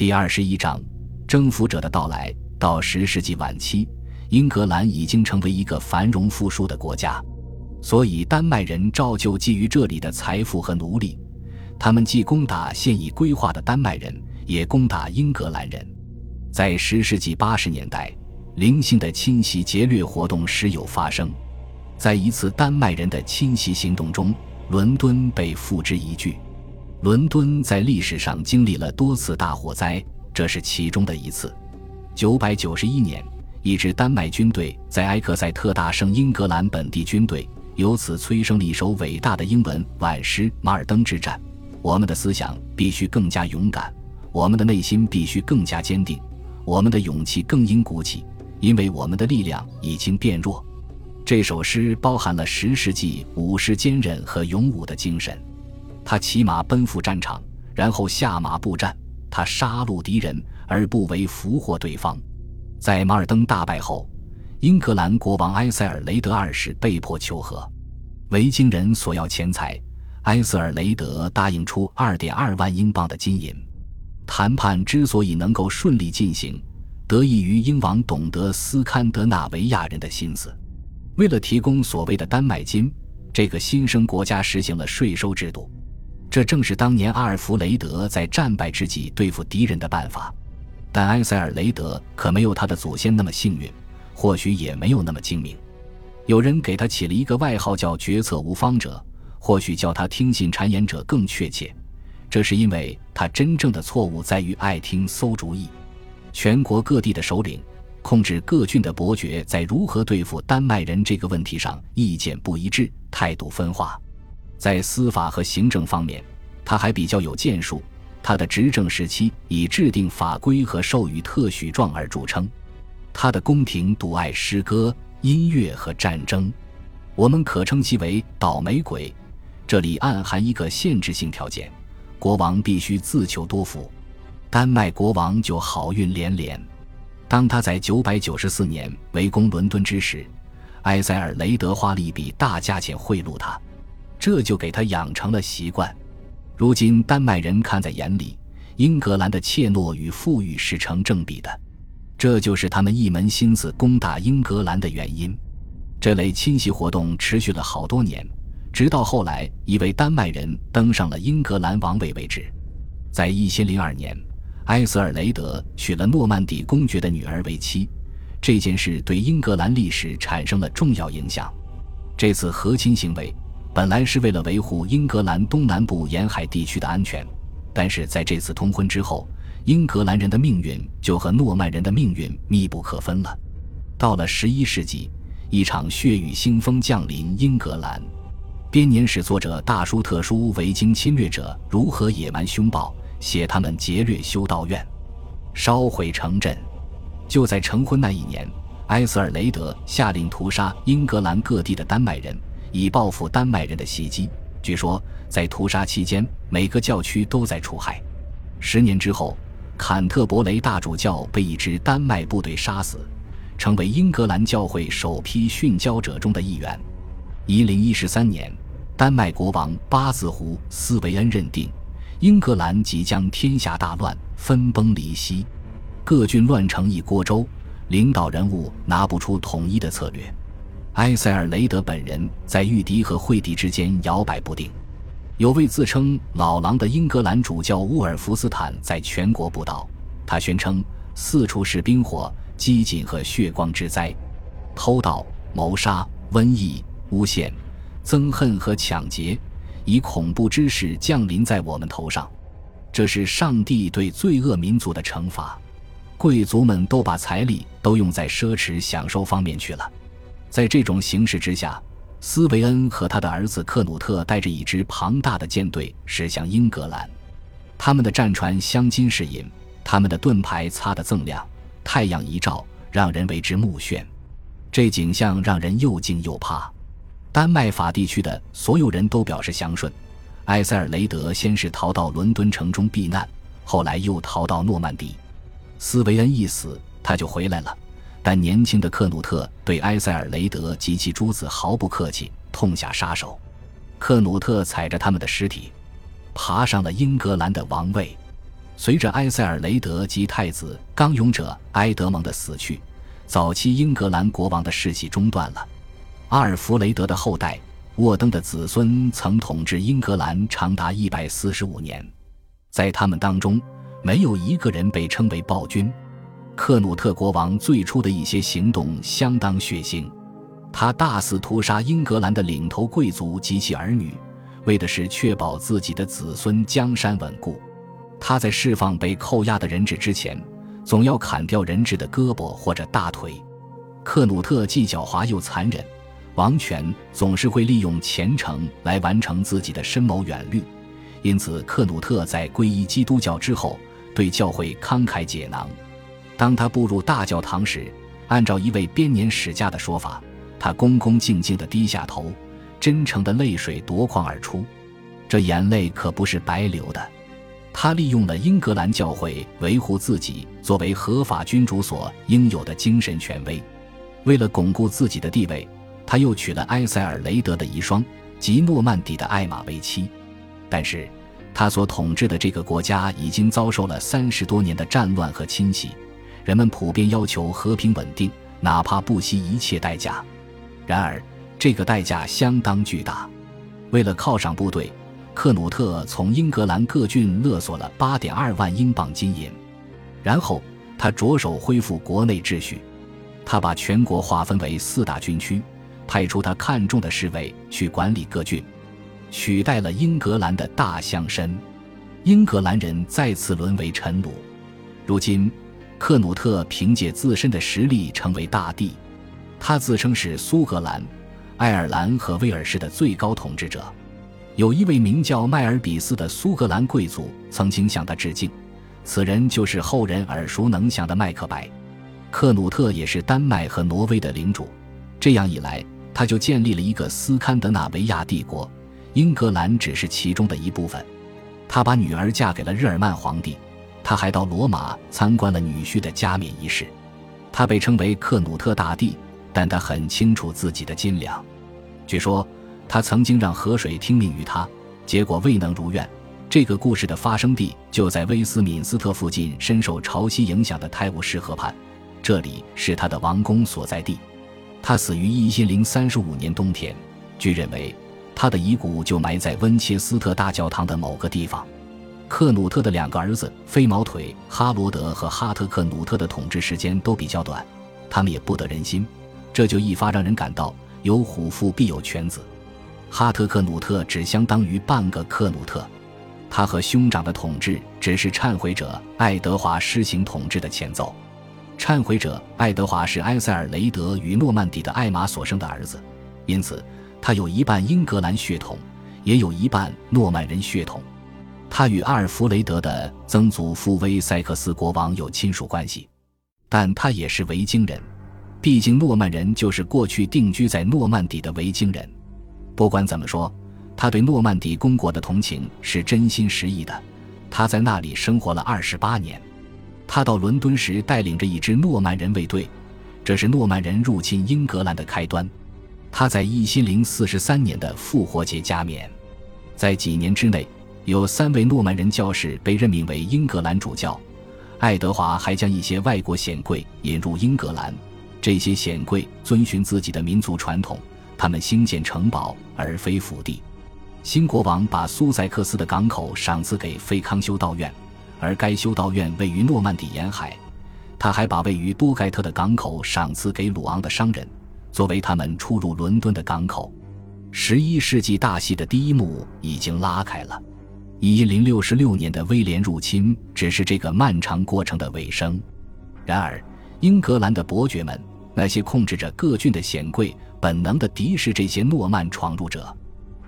第二十一章，征服者的到来。到十世纪晚期，英格兰已经成为一个繁荣富庶的国家，所以丹麦人照旧觊觎这里的财富和奴隶。他们既攻打现已规划的丹麦人，也攻打英格兰人。在十世纪八十年代，零星的侵袭劫掠活动时有发生。在一次丹麦人的侵袭行动中，伦敦被付之一炬。伦敦在历史上经历了多次大火灾，这是其中的一次。九百九十一年，一支丹麦军队在埃克塞特大胜英格兰本地军队，由此催生了一首伟大的英文晚诗《马尔登之战》。我们的思想必须更加勇敢，我们的内心必须更加坚定，我们的勇气更应鼓起，因为我们的力量已经变弱。这首诗包含了十世纪武士坚韧和勇武的精神。他骑马奔赴战场，然后下马步战。他杀戮敌人而不为俘获对方。在马尔登大败后，英格兰国王埃塞尔雷德二世被迫求和。维京人索要钱财，埃塞尔雷德答应出二点二万英镑的金银。谈判之所以能够顺利进行，得益于英王懂得斯堪的纳维亚人的心思。为了提供所谓的丹麦金，这个新生国家实行了税收制度。这正是当年阿尔弗雷德在战败之际对付敌人的办法，但埃塞尔雷德可没有他的祖先那么幸运，或许也没有那么精明。有人给他起了一个外号叫“决策无方者”，或许叫他“听信谗言者”更确切。这是因为他真正的错误在于爱听馊主意。全国各地的首领、控制各郡的伯爵在如何对付丹麦人这个问题上意见不一致，态度分化。在司法和行政方面，他还比较有建树。他的执政时期以制定法规和授予特许状而著称。他的宫廷独爱诗歌、音乐和战争，我们可称其为“倒霉鬼”。这里暗含一个限制性条件：国王必须自求多福。丹麦国王就好运连连。当他在994年围攻伦敦之时，埃塞尔雷德花了一笔大价钱贿赂他。这就给他养成了习惯。如今丹麦人看在眼里，英格兰的怯懦与富裕是成正比的，这就是他们一门心思攻打英格兰的原因。这类侵袭活动持续了好多年，直到后来一位丹麦人登上了英格兰王位为止。在一千零二年，埃瑟尔雷德娶了诺曼底公爵的女儿为妻，这件事对英格兰历史产生了重要影响。这次和亲行为。本来是为了维护英格兰东南部沿海地区的安全，但是在这次通婚之后，英格兰人的命运就和诺曼人的命运密不可分了。到了十一世纪，一场血雨腥风降临英格兰。编年史作者大书特书维京侵略者如何野蛮凶暴，写他们劫掠修道院，烧毁城镇。就在成婚那一年，埃瑟尔雷德下令屠杀英格兰各地的丹麦人。以报复丹麦人的袭击。据说，在屠杀期间，每个教区都在除害。十年之后，坎特伯雷大主教被一支丹麦部队杀死，成为英格兰教会首批殉教者中的一员。一零一三年，丹麦国王巴兹胡斯维恩认定，英格兰即将天下大乱，分崩离析，各郡乱成一锅粥，领导人物拿不出统一的策略。埃塞尔雷德本人在御敌和惠敌之间摇摆不定。有位自称老狼的英格兰主教乌尔弗斯坦在全国布道，他宣称四处是冰火、饥馑和血光之灾，偷盗、谋杀、瘟疫、诬陷、憎恨和抢劫，以恐怖之势降临在我们头上。这是上帝对罪恶民族的惩罚。贵族们都把财力都用在奢侈享受方面去了。在这种形势之下，斯维恩和他的儿子克努特带着一支庞大的舰队驶向英格兰。他们的战船镶金饰银，他们的盾牌擦得锃亮，太阳一照，让人为之目眩。这景象让人又惊又怕。丹麦法地区的所有人都表示祥顺。埃塞尔雷德先是逃到伦敦城中避难，后来又逃到诺曼底。斯维恩一死，他就回来了。但年轻的克努特对埃塞尔雷德及其诸子毫不客气，痛下杀手。克努特踩着他们的尸体，爬上了英格兰的王位。随着埃塞尔雷德及太子刚勇者埃德蒙的死去，早期英格兰国王的世袭中断了。阿尔弗雷德的后代沃登的子孙曾统治英格兰长达一百四十五年，在他们当中，没有一个人被称为暴君。克努特国王最初的一些行动相当血腥，他大肆屠杀英格兰的领头贵族及其儿女，为的是确保自己的子孙江山稳固。他在释放被扣押的人质之前，总要砍掉人质的胳膊或者大腿。克努特既狡猾又残忍，王权总是会利用虔诚来完成自己的深谋远虑。因此，克努特在皈依基督教之后，对教会慷慨解囊。当他步入大教堂时，按照一位编年史家的说法，他恭恭敬敬地低下头，真诚的泪水夺眶而出。这眼泪可不是白流的。他利用了英格兰教会维护自己作为合法君主所应有的精神权威，为了巩固自己的地位，他又娶了埃塞尔雷德的遗孀及诺曼底的艾玛为妻。但是，他所统治的这个国家已经遭受了三十多年的战乱和侵袭，人们普遍要求和平稳定，哪怕不惜一切代价。然而，这个代价相当巨大。为了犒赏部队。克努特从英格兰各郡勒索了八点二万英镑金银，然后他着手恢复国内秩序。他把全国划分为四大军区，派出他看中的侍卫去管理各郡，取代了英格兰的大乡绅。英格兰人再次沦为臣虏。如今，克努特凭借自身的实力成为大帝，他自称是苏格兰、爱尔兰和威尔士的最高统治者。有一位名叫迈尔比斯的苏格兰贵族曾经向他致敬，此人就是后人耳熟能详的麦克白。克努特也是丹麦和挪威的领主，这样一来，他就建立了一个斯堪的纳维亚帝国，英格兰只是其中的一部分。他把女儿嫁给了日耳曼皇帝，他还到罗马参观了女婿的加冕仪式。他被称为克努特大帝，但他很清楚自己的斤两。据说。他曾经让河水听命于他，结果未能如愿。这个故事的发生地就在威斯敏斯特附近深受潮汐影响的泰晤士河畔，这里是他的王宫所在地。他死于一千零三十五年冬天，据认为，他的遗骨就埋在温切斯特大教堂的某个地方。克努特的两个儿子飞毛腿哈罗德和哈特克努特的统治时间都比较短，他们也不得人心，这就一发让人感到有虎父必有犬子。哈特克努特只相当于半个克努特，他和兄长的统治只是忏悔者爱德华施行统治的前奏。忏悔者爱德华是埃塞尔雷德与诺曼底的艾玛所生的儿子，因此他有一半英格兰血统，也有一半诺曼人血统。他与阿尔弗雷德的曾祖父威塞克斯国王有亲属关系，但他也是维京人，毕竟诺曼人就是过去定居在诺曼底的维京人。不管怎么说，他对诺曼底公国的同情是真心实意的。他在那里生活了二十八年。他到伦敦时带领着一支诺曼人卫队，这是诺曼人入侵英格兰的开端。他在一千零四十三年的复活节加冕。在几年之内，有三位诺曼人教士被任命为英格兰主教。爱德华还将一些外国显贵引入英格兰，这些显贵遵循自己的民族传统。他们兴建城堡而非府邸。新国王把苏塞克斯的港口赏赐给费康修道院，而该修道院位于诺曼底沿海。他还把位于多盖特的港口赏赐给鲁昂的商人，作为他们出入伦敦的港口。十一世纪大戏的第一幕已经拉开了。一零六十六年的威廉入侵只是这个漫长过程的尾声。然而，英格兰的伯爵们。那些控制着各郡的显贵本能地敌视这些诺曼闯入者，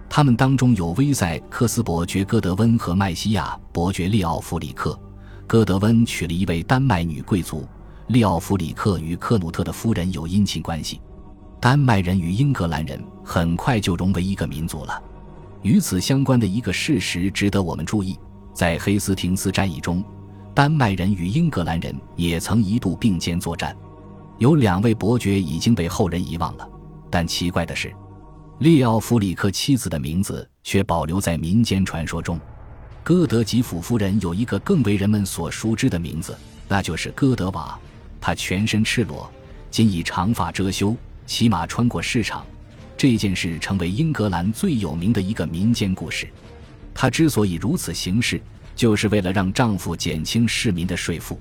他们当中有威塞克斯伯爵戈德温和麦西亚伯爵利奥弗里克。戈德温娶了一位丹麦女贵族，利奥弗里克与克努特的夫人有姻亲关系。丹麦人与英格兰人很快就融为一个民族了。与此相关的一个事实值得我们注意：在黑斯廷斯战役中，丹麦人与英格兰人也曾一度并肩作战。有两位伯爵已经被后人遗忘了，但奇怪的是，利奥弗里克妻子的名字却保留在民间传说中。戈德吉甫夫人有一个更为人们所熟知的名字，那就是戈德瓦。她全身赤裸，仅以长发遮羞，骑马穿过市场。这件事成为英格兰最有名的一个民间故事。她之所以如此行事，就是为了让丈夫减轻市民的税负。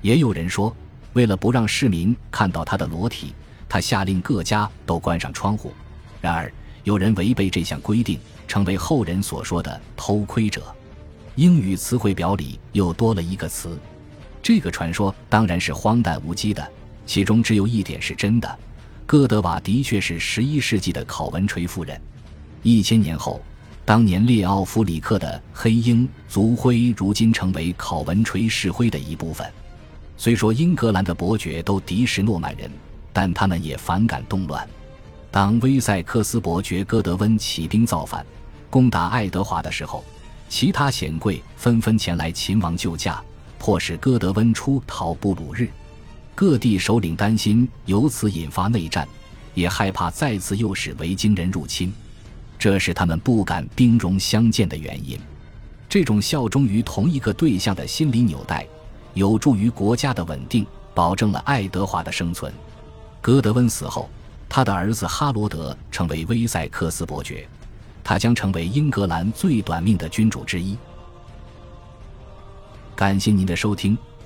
也有人说，为了不让市民看到她的裸体，她下令各家都关上窗户。然而，有人违背这项规定，成为后人所说的偷窥者。英语词汇表里又多了一个词。这个传说当然是荒诞无稽的，其中只有一点是真的。哥德瓦的确是十一世纪的考文垂夫人。一千年后，当年列奥弗里克的黑鹰族徽如今成为考文垂市徽的一部分。虽说英格兰的伯爵都敌视诺曼人，但他们也反感动乱。当威塞克斯伯爵戈德温起兵造反，攻打爱德华的时候，其他显贵纷纷前来秦王救驾，迫使戈德温出逃布鲁日。各地首领担心由此引发内战，也害怕再次诱使维京人入侵，这是他们不敢兵戎相见的原因。这种效忠于同一个对象的心理纽带，有助于国家的稳定，保证了爱德华的生存。戈德温死后，他的儿子哈罗德成为威塞克斯伯爵，他将成为英格兰最短命的君主之一。感谢您的收听。